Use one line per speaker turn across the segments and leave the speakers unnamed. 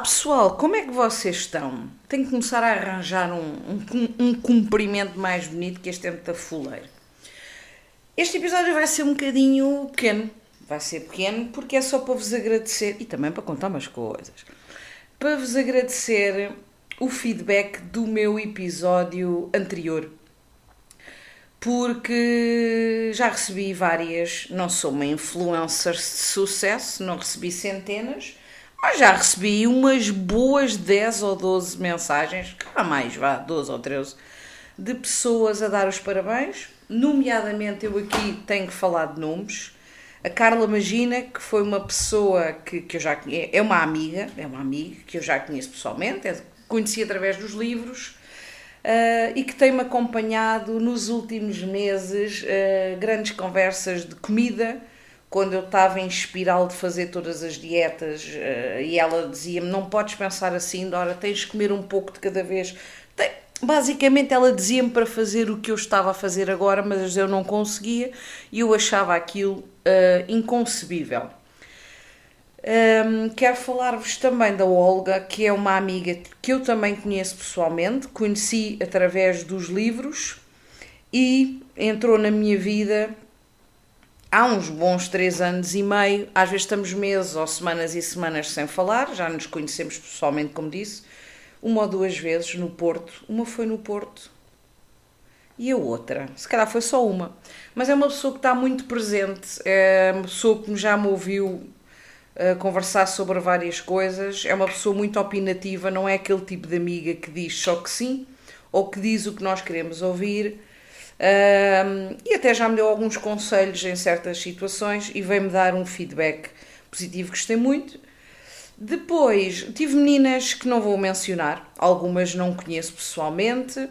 pessoal, como é que vocês estão? Tenho que começar a arranjar um, um, um cumprimento mais bonito que este tempo da fuleira. Este episódio vai ser um bocadinho pequeno. Vai ser pequeno porque é só para vos agradecer e também para contar umas coisas. Para vos agradecer o feedback do meu episódio anterior. Porque já recebi várias, não sou uma influencer de sucesso, não recebi centenas, mas já recebi umas boas 10 ou 12 mensagens, há mais, vá, 12 ou 13, de pessoas a dar os parabéns. Nomeadamente, eu aqui tenho que falar de nomes. A Carla Magina, que foi uma pessoa que, que eu já conheço, é uma amiga, é uma amiga que eu já conheço pessoalmente, é, conheci através dos livros. Uh, e que tem-me acompanhado nos últimos meses uh, grandes conversas de comida, quando eu estava em espiral de fazer todas as dietas uh, e ela dizia-me: Não podes pensar assim, Dora, tens de comer um pouco de cada vez. Basicamente, ela dizia-me para fazer o que eu estava a fazer agora, mas eu não conseguia e eu achava aquilo uh, inconcebível. Um, quero falar-vos também da Olga, que é uma amiga que eu também conheço pessoalmente, conheci através dos livros e entrou na minha vida há uns bons três anos e meio, às vezes estamos meses ou semanas e semanas sem falar, já nos conhecemos pessoalmente, como disse, uma ou duas vezes no Porto. Uma foi no Porto e a outra, se calhar foi só uma. Mas é uma pessoa que está muito presente, é uma pessoa que já me ouviu uh, conversar sobre várias coisas, é uma pessoa muito opinativa, não é aquele tipo de amiga que diz só que sim ou que diz o que nós queremos ouvir um, e até já me deu alguns conselhos em certas situações e veio-me dar um feedback positivo, gostei muito. Depois, tive meninas que não vou mencionar, algumas não conheço pessoalmente.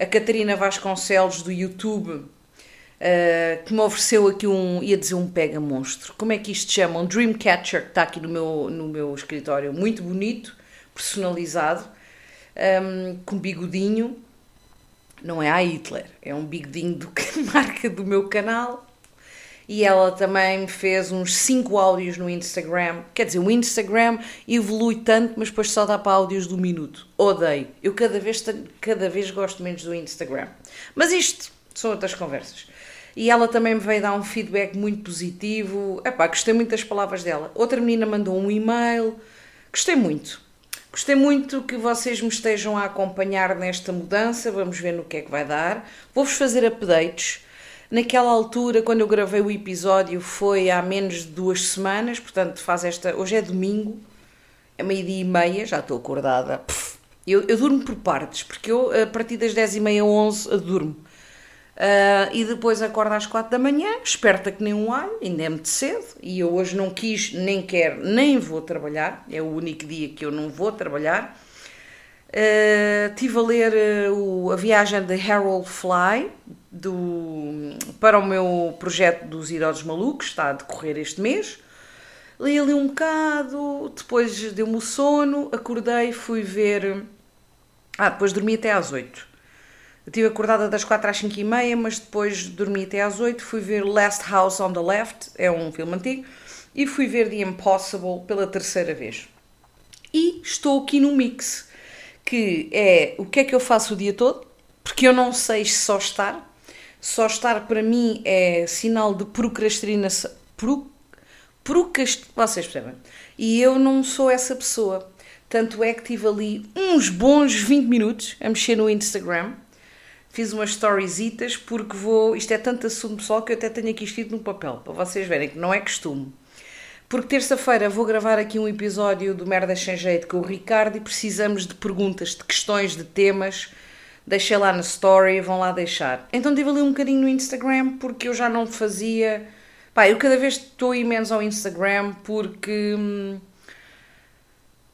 A Catarina Vasconcelos do YouTube, uh, que me ofereceu aqui um, ia dizer um pega monstro. Como é que isto chama? Um Dreamcatcher que está aqui no meu, no meu escritório, muito bonito, personalizado, um, com bigodinho não é a Hitler, é um bigodinho do que marca do meu canal. E ela também me fez uns 5 áudios no Instagram. Quer dizer, o Instagram evolui tanto, mas depois só dá para áudios do minuto. Odeio. Eu cada vez, cada vez gosto menos do Instagram. Mas isto são outras conversas. E ela também me veio dar um feedback muito positivo. Epá, gostei muito das palavras dela. Outra menina mandou um e-mail. Gostei muito. Gostei muito que vocês me estejam a acompanhar nesta mudança, vamos ver no que é que vai dar. Vou-vos fazer updates. Naquela altura, quando eu gravei o episódio, foi há menos de duas semanas, portanto, faz esta. Hoje é domingo, é meio-dia e meia, já estou acordada. Eu, eu durmo por partes, porque eu, a partir das 10 e meia, 11, durmo. Uh, e depois acordo às quatro da manhã, esperta que nem um alho, ainda é muito cedo, e eu hoje não quis, nem quero, nem vou trabalhar, é o único dia que eu não vou trabalhar. Uh, estive a ler uh, o, a viagem de Harold Fly do, para o meu projeto dos Idosos Malucos, está a decorrer este mês. Li ali um bocado, depois deu-me o sono, acordei, fui ver. Ah, depois dormi até às oito estive acordada das 4 às 5 e meia, mas depois dormi até às 8. Fui ver Last House on the Left, é um filme antigo, e fui ver The Impossible pela terceira vez. E estou aqui no mix, que é o que é que eu faço o dia todo, porque eu não sei só estar. Só estar para mim é sinal de procrastinação. Pro, procrast, vocês percebem? E eu não sou essa pessoa. Tanto é que tive ali uns bons 20 minutos a mexer no Instagram fiz umas storyzitas porque vou. Isto é tanto assunto pessoal que eu até tenho aqui escrito no papel, para vocês verem que não é costume. Porque terça-feira vou gravar aqui um episódio do Merda Sem Jeito com o Ricardo e precisamos de perguntas, de questões, de temas. Deixei lá na story, vão lá deixar. Então tive ali um bocadinho no Instagram porque eu já não fazia. Pá, eu cada vez estou imenso ao Instagram porque. Hum,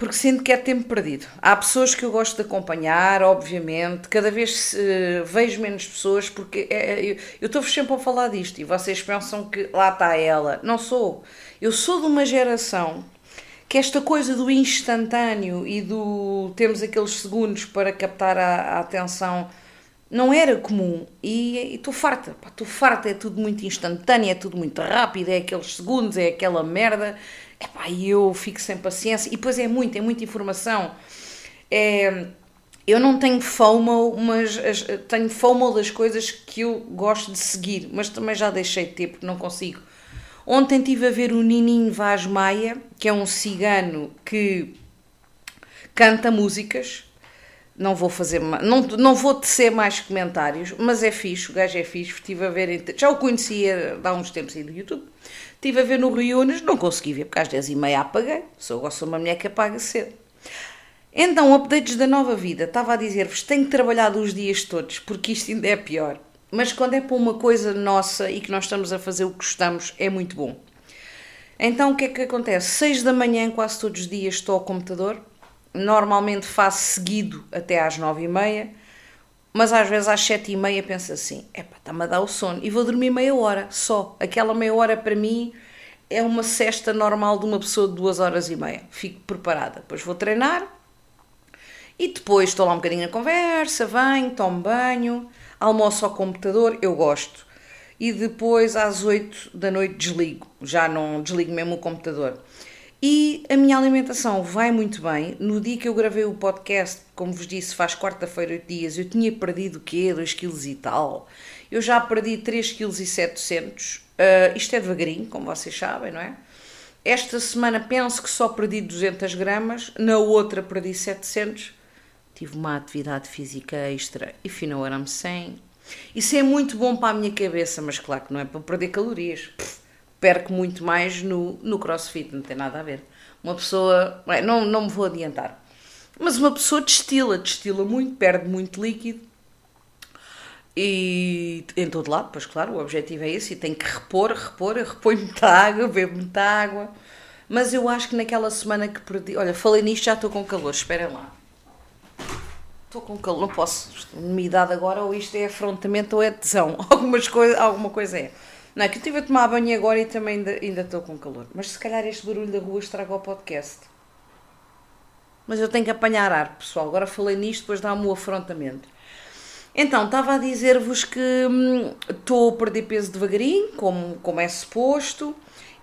porque sinto que é tempo perdido. Há pessoas que eu gosto de acompanhar, obviamente, cada vez uh, vejo menos pessoas, porque é, eu, estou-vos sempre a falar disto e vocês pensam que lá está ela. Não sou. Eu sou de uma geração que esta coisa do instantâneo e do temos aqueles segundos para captar a, a atenção não era comum e estou farta, estou farta, é tudo muito instantâneo, é tudo muito rápido, é aqueles segundos, é aquela merda epá, eu fico sem paciência. E depois é muito, é muita informação. É, eu não tenho FOMO, mas tenho FOMO das coisas que eu gosto de seguir, mas também já deixei de ter porque não consigo. Ontem estive a ver o Nininho Vaz Maia, que é um cigano que canta músicas. Não vou fazer, não, não vou tecer mais comentários, mas é fixe, o gajo é fixe. Estive a ver, já o conhecia há uns tempos aí do YouTube. Estive a ver no Reúnes, não consegui ver porque às 10h30 apaguei. Sou, de uma mulher que apaga cedo. Então, updates da nova vida. Estava a dizer-vos, tenho que trabalhar os dias todos, porque isto ainda é pior. Mas quando é para uma coisa nossa e que nós estamos a fazer o que gostamos, é muito bom. Então, o que é que acontece? 6 da manhã, quase todos os dias, estou ao computador. Normalmente faço seguido até às 9 e meia. Mas às vezes às 7 e meia penso assim, epá, está-me a dar o sono. E vou dormir meia hora, só. Aquela meia hora para mim é uma cesta normal de uma pessoa de duas horas e meia. Fico preparada. Depois vou treinar, e depois estou lá um bocadinho na conversa, venho, tomo banho, almoço ao computador, eu gosto. E depois às 8 da noite desligo, já não desligo mesmo o computador. E a minha alimentação vai muito bem. No dia que eu gravei o podcast, como vos disse, faz quarta-feira, 8 dias, eu tinha perdido o quê? 2 kg e tal. Eu já perdi 3 kg e 700. Uh, isto é devagarinho, como vocês sabem, não é? Esta semana penso que só perdi 200 gramas, na outra perdi 700 tive uma atividade física extra e what I'm saying. Isso é muito bom para a minha cabeça, mas claro que não é para perder calorias. Pff, perco muito mais no, no crossfit, não tem nada a ver. Uma pessoa. Bem, não, não me vou adiantar. Mas uma pessoa destila, destila muito, perde muito líquido. E em todo lado, pois claro, o objetivo é esse, e tem que repor, repor, eu reponho muita água, bebo muita água. Mas eu acho que naquela semana que perdi. Olha, falei nisto, já estou com calor, esperem lá. Estou com calor, não posso. Umidade agora, ou isto é afrontamento ou é tesão. Algumas coisa, alguma coisa é. Não é que eu estive a tomar banho agora e também ainda, ainda estou com calor. Mas se calhar este barulho da rua estraga o podcast. Mas eu tenho que apanhar ar, pessoal. Agora falei nisto, depois dá-me o afrontamento. Então, estava a dizer-vos que hum, estou a perder peso devagarinho, como, como é suposto,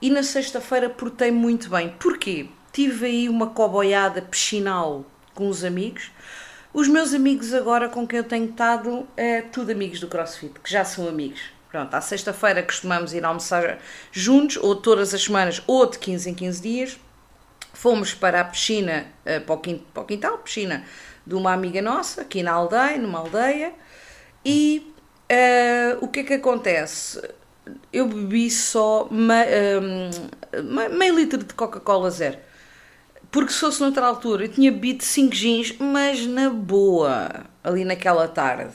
e na sexta-feira portei muito bem. Porquê? Tive aí uma coboiada piscinal com os amigos os meus amigos agora com quem eu tenho estado é tudo amigos do CrossFit, que já são amigos. Pronto, à sexta-feira costumamos ir almoçar juntos, ou todas as semanas, ou de 15 em 15 dias. Fomos para a piscina, eh, para o quintal, piscina de uma amiga nossa, aqui na aldeia, numa aldeia, e uh, o que é que acontece? Eu bebi só um, eh, meio litro de Coca-Cola zero. Porque se fosse noutra altura, eu tinha bebido 5 gins, mas na boa, ali naquela tarde.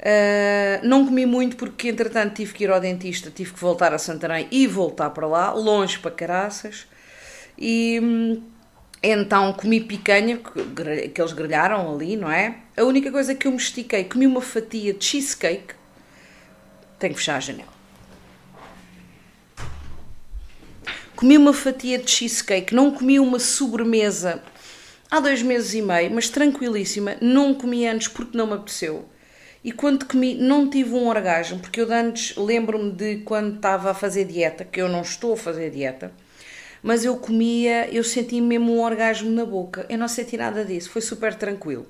Uh, não comi muito porque, entretanto, tive que ir ao dentista, tive que voltar a Santarém e voltar para lá, longe para caraças. E então comi picanha, que eles grelharam ali, não é? A única coisa que eu me estiquei, comi uma fatia de cheesecake. Tenho que fechar a janela. Comi uma fatia de cheesecake, não comi uma sobremesa há dois meses e meio, mas tranquilíssima. Não comi antes porque não me apeteceu. E quando comi, não tive um orgasmo, porque eu antes lembro-me de quando estava a fazer dieta, que eu não estou a fazer dieta, mas eu comia, eu senti mesmo um orgasmo na boca. Eu não senti nada disso, foi super tranquilo.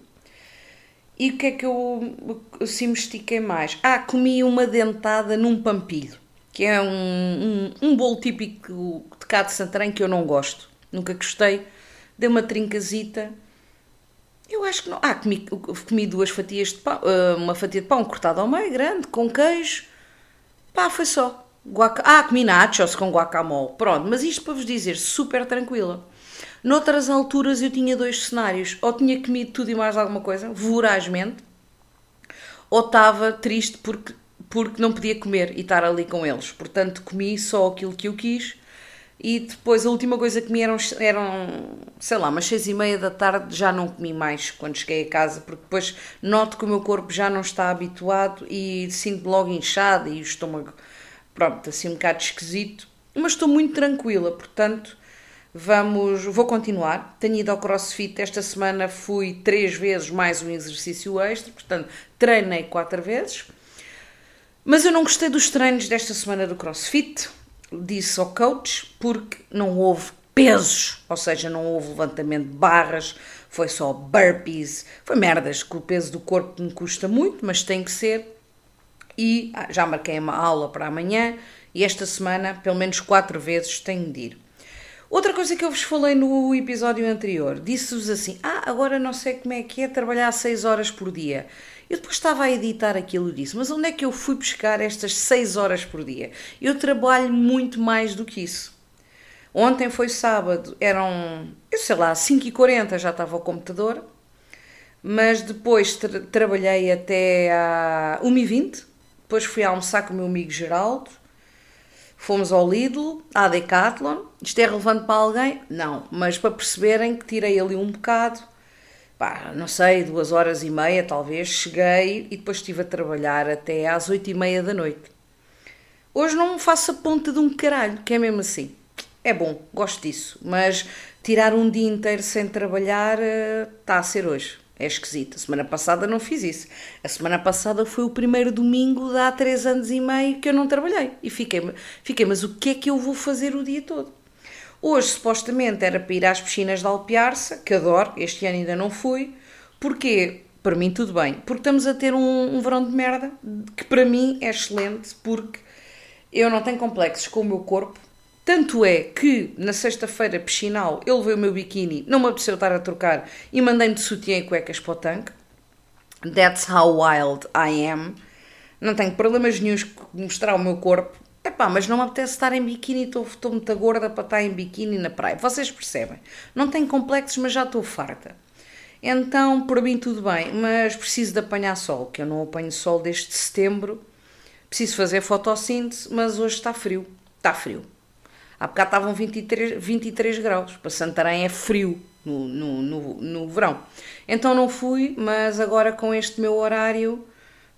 E o que é que eu assim me estiquei mais? Ah, comi uma dentada num pampilho que é um, um, um bolo típico de cá de Santarém que eu não gosto. Nunca gostei. Deu uma trincazita. Eu acho que não. Ah, comi, comi duas fatias de pão, ah, uma fatia de pão cortada ao meio, grande, com queijo. Pá, foi só. Guaca... Ah, comi nachos com guacamole. Pronto, mas isto para vos dizer, super tranquila. Noutras alturas eu tinha dois cenários. Ou tinha comido tudo e mais alguma coisa, vorazmente, ou estava triste porque porque não podia comer e estar ali com eles. Portanto, comi só aquilo que eu quis e depois a última coisa que comi eram, eram sei lá, umas seis e meia da tarde, já não comi mais quando cheguei a casa, porque depois noto que o meu corpo já não está habituado e sinto logo inchado e o estômago, pronto, assim um bocado esquisito. Mas estou muito tranquila, portanto, vamos, vou continuar. Tenho ido ao CrossFit, esta semana fui três vezes mais um exercício extra, portanto, treinei quatro vezes mas eu não gostei dos treinos desta semana do CrossFit. Disse ao coach porque não houve pesos, ou seja, não houve levantamento de barras, foi só burpees, foi merdas que o peso do corpo me custa muito, mas tem que ser. E ah, já marquei uma aula para amanhã e esta semana, pelo menos quatro vezes, tenho de ir. Outra coisa que eu vos falei no episódio anterior, disse-vos assim: Ah, agora não sei como é que é trabalhar 6 horas por dia. Eu depois estava a editar aquilo e disse: Mas onde é que eu fui buscar estas 6 horas por dia? Eu trabalho muito mais do que isso. Ontem foi sábado, eram, eu sei lá, 5h40 já estava ao computador, mas depois tra trabalhei até à 1h20, depois fui almoçar com o meu amigo Geraldo, fomos ao Lidl, à Decathlon. Isto é relevante para alguém? Não, mas para perceberem que tirei ali um bocado, pá, não sei, duas horas e meia talvez, cheguei e depois estive a trabalhar até às oito e meia da noite. Hoje não faço a ponta de um caralho, que é mesmo assim. É bom, gosto disso, mas tirar um dia inteiro sem trabalhar está eh, a ser hoje. É esquisito. A semana passada não fiz isso. A semana passada foi o primeiro domingo de há três anos e meio que eu não trabalhei. E fiquei, fiquei, mas o que é que eu vou fazer o dia todo? Hoje, supostamente, era para ir às piscinas de Alpiarça, que adoro, este ano ainda não fui. Porquê? Para mim, tudo bem. Porque estamos a ter um, um verão de merda, que para mim é excelente, porque eu não tenho complexos com o meu corpo, tanto é que na sexta-feira piscinal eu levei o meu biquíni, não me apeteceu estar a trocar e mandei-me de sutiã e cuecas para o tanque. That's how wild I am. Não tenho problemas nenhums de mostrar o meu corpo. Epá, mas não me apetece estar em biquíni, estou, estou muito gorda para estar em biquíni na praia. Vocês percebem? Não tenho complexos, mas já estou farta. Então, por mim tudo bem, mas preciso de apanhar sol, que eu não apanho sol desde setembro. Preciso fazer fotossíntese, mas hoje está frio. Está frio. Há bocado estavam 23, 23 graus. Para Santarém é frio no, no, no, no verão. Então não fui, mas agora com este meu horário,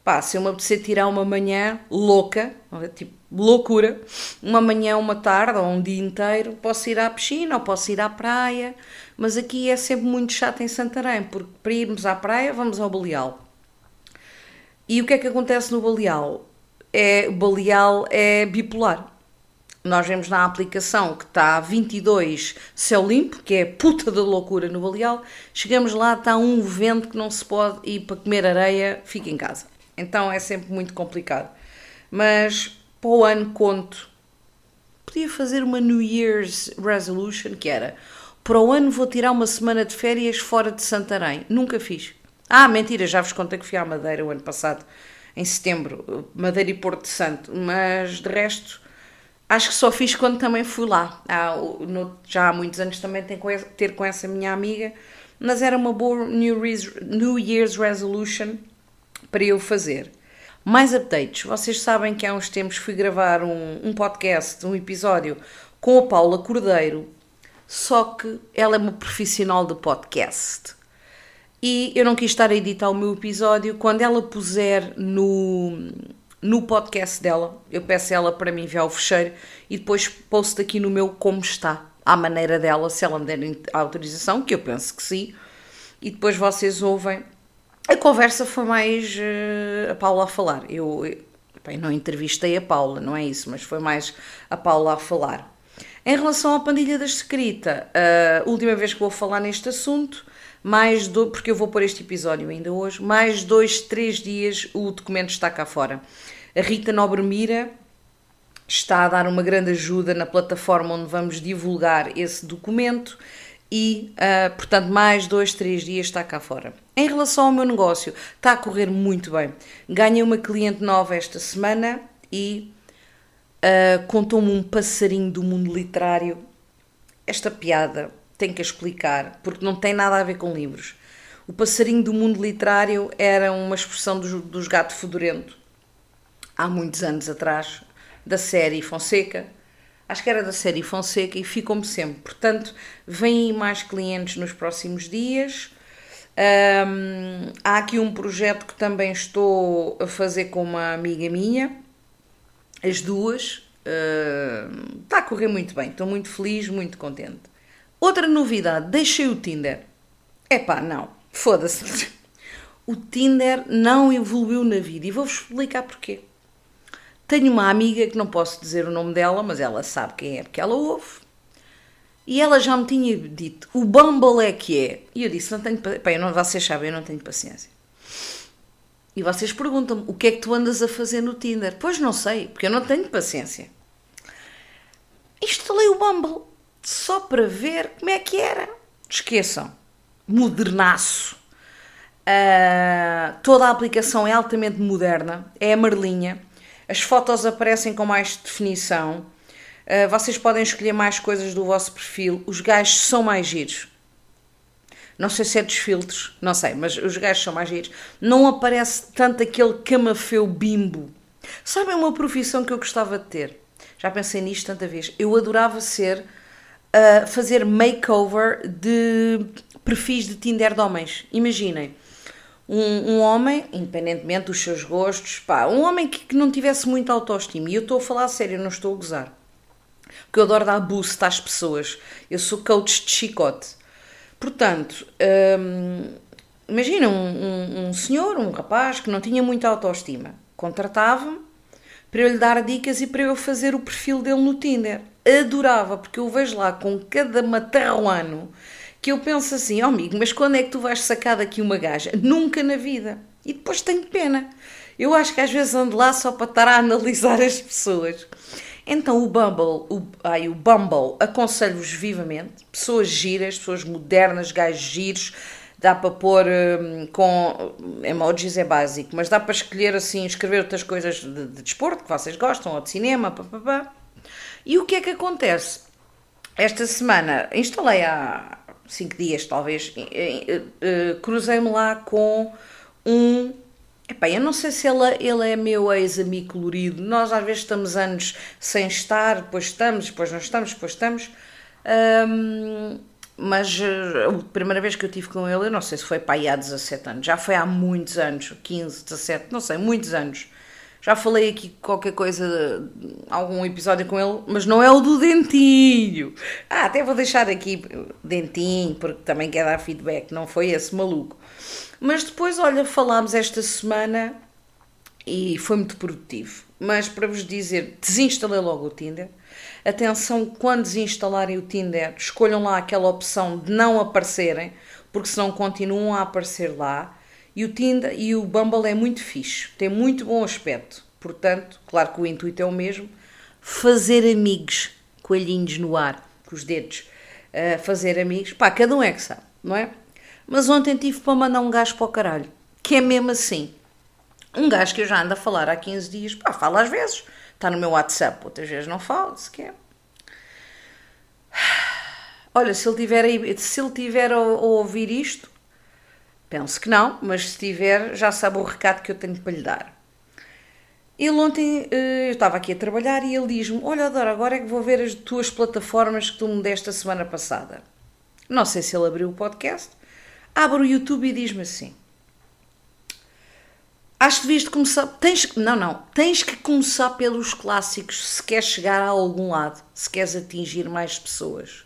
pá, se eu me apetecer tirar uma manhã louca, tipo loucura, uma manhã, uma tarde ou um dia inteiro, posso ir à piscina ou posso ir à praia, mas aqui é sempre muito chato em Santarém, porque para irmos à praia vamos ao Baleal. E o que é que acontece no Baleal? É, o Baleal é bipolar nós vemos na aplicação que está 22 céu limpo, que é puta da loucura no Baleal. Chegamos lá, está um vento que não se pode ir para comer areia, fica em casa. Então é sempre muito complicado. Mas para o ano conto, podia fazer uma New Year's Resolution, que era para o ano vou tirar uma semana de férias fora de Santarém. Nunca fiz. Ah, mentira, já vos contei que fui à Madeira o ano passado, em setembro, Madeira e Porto Santo, mas de resto acho que só fiz quando também fui lá. No, já há muitos anos também tenho ter com essa minha amiga, mas era uma boa New Year's Resolution para eu fazer. Mais updates. Vocês sabem que há uns tempos fui gravar um, um podcast, um episódio com a Paula Cordeiro, só que ela é uma profissional de podcast. E eu não quis estar a editar o meu episódio. Quando ela puser no, no podcast dela. Eu peço ela para me enviar o fecheiro e depois posto aqui no meu como está, à maneira dela, se ela me der a autorização, que eu penso que sim. E depois vocês ouvem. A conversa foi mais uh, a Paula a falar. Eu, eu bem, não entrevistei a Paula, não é isso, mas foi mais a Paula a falar. Em relação à pandilha da escrita, a uh, última vez que vou falar neste assunto, mais do, porque eu vou pôr este episódio ainda hoje, mais dois, três dias o documento está cá fora. A Rita Nobre Mira está a dar uma grande ajuda na plataforma onde vamos divulgar esse documento e, uh, portanto, mais dois, três dias está cá fora. Em relação ao meu negócio, está a correr muito bem. Ganhei uma cliente nova esta semana e uh, contou-me um passarinho do mundo literário. Esta piada tem que explicar, porque não tem nada a ver com livros. O passarinho do mundo literário era uma expressão dos, dos gato fedorento há muitos anos atrás, da série Fonseca. Acho que era da série Fonseca e ficou-me sempre. Portanto, vêm mais clientes nos próximos dias. Um, há aqui um projeto que também estou a fazer com uma amiga minha, as duas. Uh, está a correr muito bem, estou muito feliz, muito contente. Outra novidade, deixei o Tinder. Epá, não, foda-se. O Tinder não evoluiu na vida e vou-vos explicar porquê tenho uma amiga que não posso dizer o nome dela, mas ela sabe quem é, porque ela ouve. E ela já me tinha dito, o Bumble é que é. E eu disse, não tenho, pá, não, vocês sabem, eu não tenho paciência. E vocês perguntam-me, o que é que tu andas a fazer no Tinder? Pois não sei, porque eu não tenho paciência. Instalei o Bumble, só para ver como é que era. Esqueçam, modernaço. Uh, toda a aplicação é altamente moderna, é amarelinha, as fotos aparecem com mais definição, uh, vocês podem escolher mais coisas do vosso perfil, os gajos são mais giros. Não sei se é dos filtros, não sei, mas os gajos são mais giros. Não aparece tanto aquele camafeu bimbo. Sabem uma profissão que eu gostava de ter? Já pensei nisto tanta vez. Eu adorava ser, uh, fazer makeover de perfis de Tinder de homens. Imaginem, um, um, homem, independentemente dos seus gostos, pá, um homem que, que não tivesse muita autoestima. E eu estou a falar a sério, não estou a gozar. Porque eu adoro dar boost às pessoas. Eu sou coach de chicote. Portanto, hum, imagina um, um, um, senhor, um rapaz que não tinha muita autoestima. Contratava-me para eu lhe dar dicas e para eu fazer o perfil dele no Tinder. Adorava, porque eu vejo lá com cada matarruano que eu penso assim, oh amigo, mas quando é que tu vais sacar daqui uma gaja? Nunca na vida. E depois tenho pena. Eu acho que às vezes ando lá só para estar a analisar as pessoas. Então o Bumble, o, ai, o Bumble aconselho-vos vivamente. Pessoas giras, pessoas modernas, gajos giros. Dá para pôr hum, com emojis é básico, mas dá para escolher assim, escrever outras coisas de, de desporto que vocês gostam, ou de cinema, papapá. E o que é que acontece? Esta semana instalei há cinco dias, talvez, cruzei-me lá com um. Epá, eu não sei se ele, ele é meu ex-amigo colorido. Nós às vezes estamos anos sem estar, depois estamos, depois não estamos, depois estamos. Um, mas eh, a primeira vez que eu tive com ele, eu não sei se foi para aí há 17 anos, já foi há muitos anos, 15, 17, não sei, muitos anos. Já falei aqui qualquer coisa, algum episódio com ele, mas não é o do dentinho. Ah, até vou deixar aqui dentinho, porque também quer dar feedback, não foi esse maluco. Mas depois, olha, falámos esta semana e foi muito produtivo. Mas para vos dizer, desinstalei logo o Tinder. Atenção, quando desinstalarem o Tinder, escolham lá aquela opção de não aparecerem, porque senão continuam a aparecer lá e o Tinder e o Bumble é muito fixe, tem muito bom aspecto. Portanto, claro que o intuito é o mesmo: fazer amigos, coelhinhos no ar, com os dedos, uh, fazer amigos. Pá, cada um é que sabe, não é? Mas ontem tive para mandar um gajo para o caralho, que é mesmo assim. Um gajo que eu já ando a falar há 15 dias, pá, fala às vezes, está no meu WhatsApp, outras vezes não falo, sequer. Olha, se ele tiver, se ele tiver a, a ouvir isto, Penso que não, mas se tiver, já sabe o recado que eu tenho para lhe dar. Ele ontem, eh, eu estava aqui a trabalhar e ele diz-me: Olha, Dora, agora é que vou ver as tuas plataformas que tu me deste a semana passada. Não sei se ele abriu o podcast. Abre o YouTube e diz-me assim: Acho que devias de começar. Tens, não, não. Tens que começar pelos clássicos se queres chegar a algum lado, se queres atingir mais pessoas.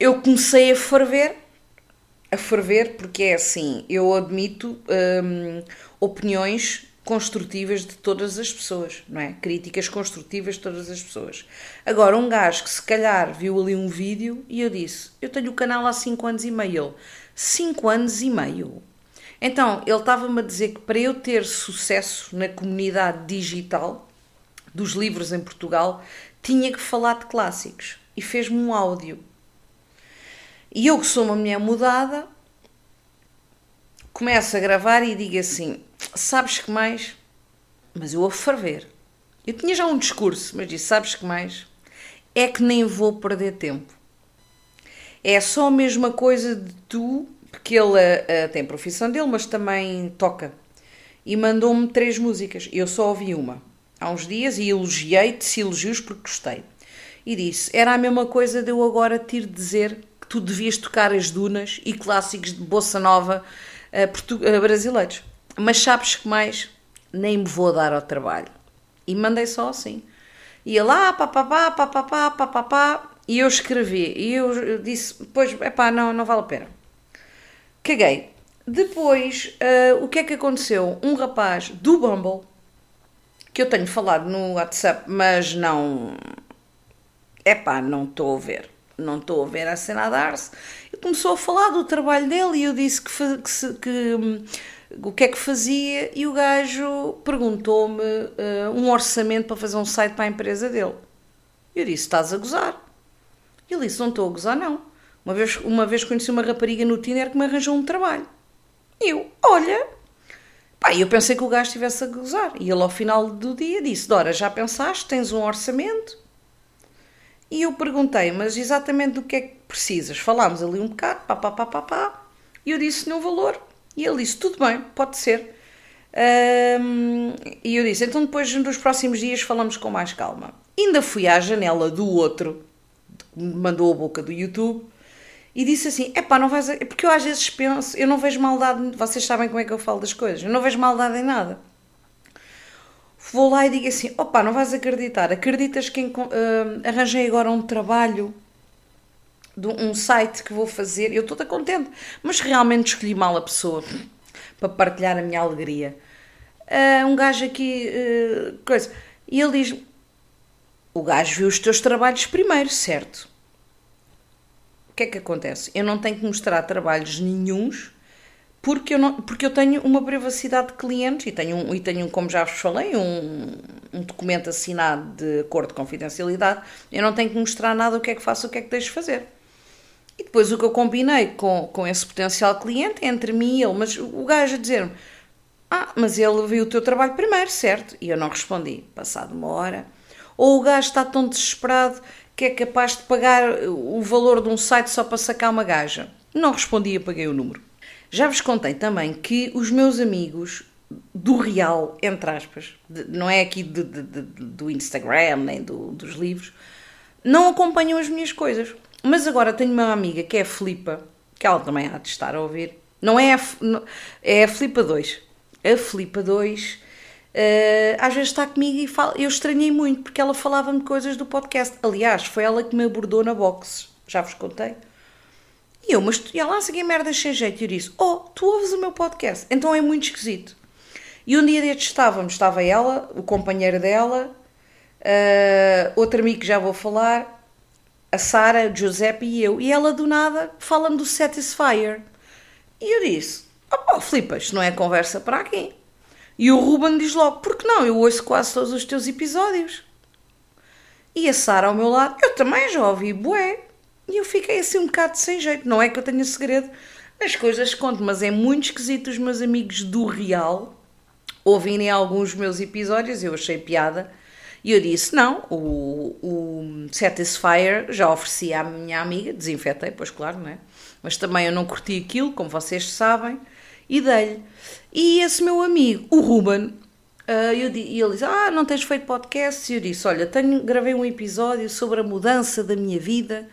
Eu comecei a ferver a ferver, porque é assim, eu admito hum, opiniões construtivas de todas as pessoas, não é? Críticas construtivas de todas as pessoas. Agora, um gajo que se calhar viu ali um vídeo e eu disse: Eu tenho o canal há 5 anos e meio. Ele, 5 anos e meio. Então, ele estava-me a dizer que para eu ter sucesso na comunidade digital dos livros em Portugal, tinha que falar de clássicos. E fez-me um áudio e eu, que sou uma mulher mudada, começo a gravar e digo assim: Sabes que mais? Mas eu a ferver. Eu tinha já um discurso, mas disse: Sabes que mais? É que nem vou perder tempo. É só a mesma coisa de tu, porque ele uh, tem a profissão dele, mas também toca. E mandou-me três músicas. Eu só ouvi uma há uns dias e elogiei-te, se elogios, porque gostei. E disse: Era a mesma coisa de eu agora te ir dizer tu devias tocar as dunas e clássicos de bossa nova uh, brasileiros. Mas sabes que mais? Nem me vou dar ao trabalho. E mandei só assim. Ia lá, papapá, papapá, papapá, e eu escrevi. E eu disse, pois, epá, não, não vale a pena. Caguei. Depois, uh, o que é que aconteceu? Um rapaz do Bumble que eu tenho falado no WhatsApp, mas não. É pá, não estou a ver. Não estou a ver a cena a dar-se. Ele começou a falar do trabalho dele e eu disse que, que, que hum, o que é que fazia e o gajo perguntou-me uh, um orçamento para fazer um site para a empresa dele. Eu disse: Estás a gozar? Ele disse: Não estou a gozar, não. Uma vez, uma vez conheci uma rapariga no Tinder que me arranjou um trabalho. Eu: Olha. Pá, eu pensei que o gajo estivesse a gozar. E ele, ao final do dia, disse: Dora, já pensaste? Tens um orçamento? E eu perguntei: Mas exatamente do que é que precisas? Falámos ali um bocado, pá, pá, pá, pá, pá. E eu disse-lhe um valor. E ele disse: Tudo bem, pode ser. Um, e eu disse: Então, depois, nos próximos dias, falamos com mais calma. Ainda fui à janela do outro, que me mandou a boca do YouTube, e disse assim: é pá, não vais. Porque eu às vezes penso, eu não vejo maldade, vocês sabem como é que eu falo das coisas, eu não vejo maldade em nada. Vou lá e digo assim: opá, não vais acreditar, acreditas que uh, arranjei agora um trabalho de um site que vou fazer, eu estou toda contente, mas realmente escolhi mal a pessoa para partilhar a minha alegria. Uh, um gajo aqui, uh, coisa, e ele diz: o gajo viu os teus trabalhos primeiro, certo? o que é que acontece? Eu não tenho que mostrar trabalhos nenhums porque eu, não, porque eu tenho uma privacidade de clientes e tenho, um, e tenho como já vos falei, um, um documento assinado de acordo de confidencialidade. Eu não tenho que mostrar nada o que é que faço, o que é que deixo fazer. E depois o que eu combinei com, com esse potencial cliente é entre mim e ele, mas o gajo a dizer-me: Ah, mas ele viu o teu trabalho primeiro, certo? E eu não respondi, passado uma hora. Ou o gajo está tão desesperado que é capaz de pagar o valor de um site só para sacar uma gaja? Não respondi e paguei o número. Já vos contei também que os meus amigos do real, entre aspas, de, não é aqui de, de, do Instagram nem do, dos livros, não acompanham as minhas coisas. Mas agora tenho uma amiga que é a Filipa, que ela também há de estar a ouvir. Não é a, é a Filipa 2. A Filipa 2 Uh, às vezes está comigo e fala, eu estranhei muito porque ela falava-me coisas do podcast. Aliás, foi ela que me abordou na box, já vos contei. E eu, mas tu, e ela, seguia merdas sem jeito. E eu disse: Oh, tu ouves o meu podcast? Então é muito esquisito. E um dia destes estávamos, estava ela, o companheiro dela, uh, outro amigo que já vou falar, a Sara, Giuseppe e eu. E ela do nada fala-me do Satisfyer. E eu disse: Oh, oh Filipe, isto não é conversa para aqui. E o Ruben diz logo: Porque não? Eu ouço quase todos os teus episódios. E a Sara ao meu lado: Eu também já ouvi, bué. E eu fiquei assim um bocado sem jeito. Não é que eu tenha segredo as coisas conto, mas é muito esquisito os meus amigos do Real ouvirem alguns meus episódios. Eu achei piada. E eu disse: Não, o, o Satisfyer já ofereci à minha amiga, desinfetei, pois claro, não é? Mas também eu não curti aquilo, como vocês sabem e dei-lhe. E esse meu amigo, o Ruben, uh, eu, ele disse: Ah, não tens feito podcast? E eu disse: Olha, tenho, gravei um episódio sobre a mudança da minha vida,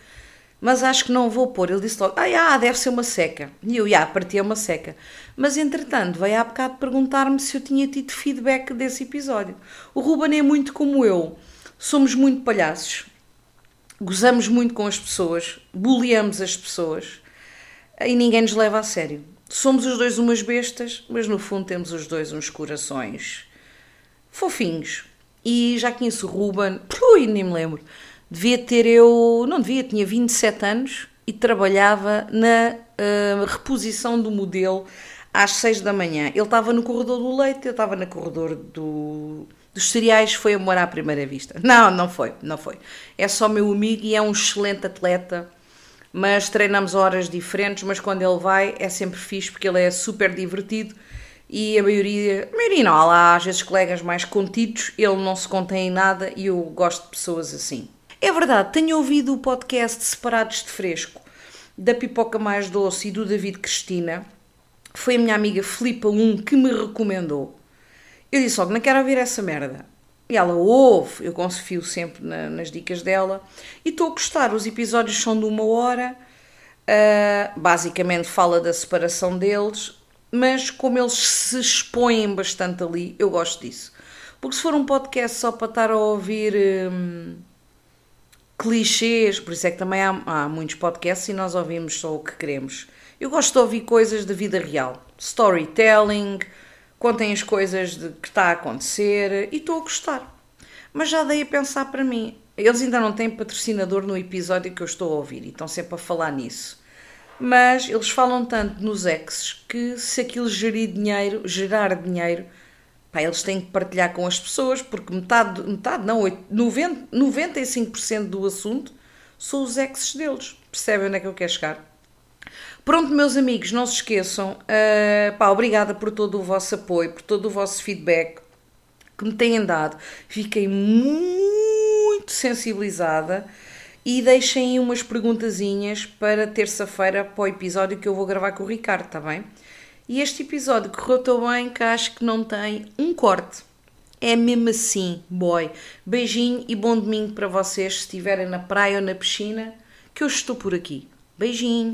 mas acho que não vou pôr. Ele disse logo: Ah, ah deve ser uma seca. E eu, já, partia uma seca. Mas entretanto, veio há bocado perguntar-me se eu tinha tido feedback desse episódio. O Ruben é muito como eu, somos muito palhaços, gozamos muito com as pessoas, bulliamos as pessoas e ninguém nos leva a sério somos os dois umas bestas, mas no fundo temos os dois uns corações fofinhos. E já conheço o Ruben, ui, nem me lembro. Devia ter eu, não devia, tinha 27 anos e trabalhava na uh, reposição do modelo às 6 da manhã. Ele estava no corredor do leite, eu estava no corredor do, dos cereais. Foi amor à primeira vista. Não, não foi, não foi. É só meu amigo e é um excelente atleta mas treinamos horas diferentes, mas quando ele vai é sempre fixe porque ele é super divertido e a maioria, a maioria não, há lá às vezes colegas mais contidos, ele não se contém em nada e eu gosto de pessoas assim. É verdade, tenho ouvido o podcast Separados de Fresco da Pipoca Mais Doce e do David Cristina. Foi a minha amiga Filipa 1 que me recomendou. Eu disse logo, não quero ouvir essa merda. E ela ouve, eu confio sempre na, nas dicas dela. E estou a gostar, os episódios são de uma hora, uh, basicamente fala da separação deles, mas como eles se expõem bastante ali, eu gosto disso. Porque se for um podcast só para estar a ouvir hum, clichês, por isso é que também há, há muitos podcasts e nós ouvimos só o que queremos. Eu gosto de ouvir coisas da vida real, storytelling, contem as coisas de, que está a acontecer e estou a gostar. Mas já dei a pensar para mim. Eles ainda não têm patrocinador no episódio que eu estou a ouvir e estão sempre a falar nisso. Mas eles falam tanto nos exes que se aquilo gerir dinheiro, gerar dinheiro, pá, eles têm que partilhar com as pessoas, porque metade, metade não, 90, 95% do assunto são os exes deles. Percebem onde é que eu quero chegar? Pronto, meus amigos, não se esqueçam. Uh, pá, obrigada por todo o vosso apoio, por todo o vosso feedback que me têm dado. Fiquei muito sensibilizada e deixem umas perguntazinhas para terça-feira para o episódio que eu vou gravar com o Ricardo, está bem? E este episódio correu tão bem que acho que não tem um corte. É mesmo assim, boy. Beijinho e bom domingo para vocês se estiverem na praia ou na piscina, que eu estou por aqui. Beijinho.